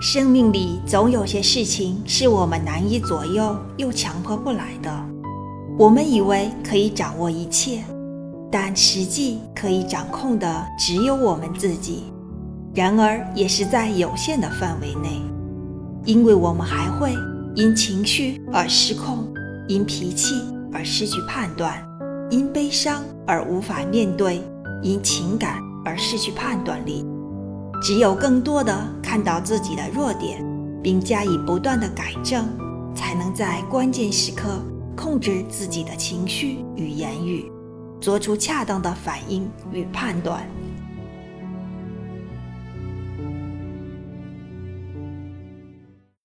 生命里总有些事情是我们难以左右又强迫不来的。我们以为可以掌握一切，但实际可以掌控的只有我们自己。然而，也是在有限的范围内，因为我们还会因情绪而失控，因脾气而失去判断，因悲伤而无法面对，因情感而失去判断力。只有更多的看到自己的弱点，并加以不断的改正，才能在关键时刻控制自己的情绪与言语，做出恰当的反应与判断。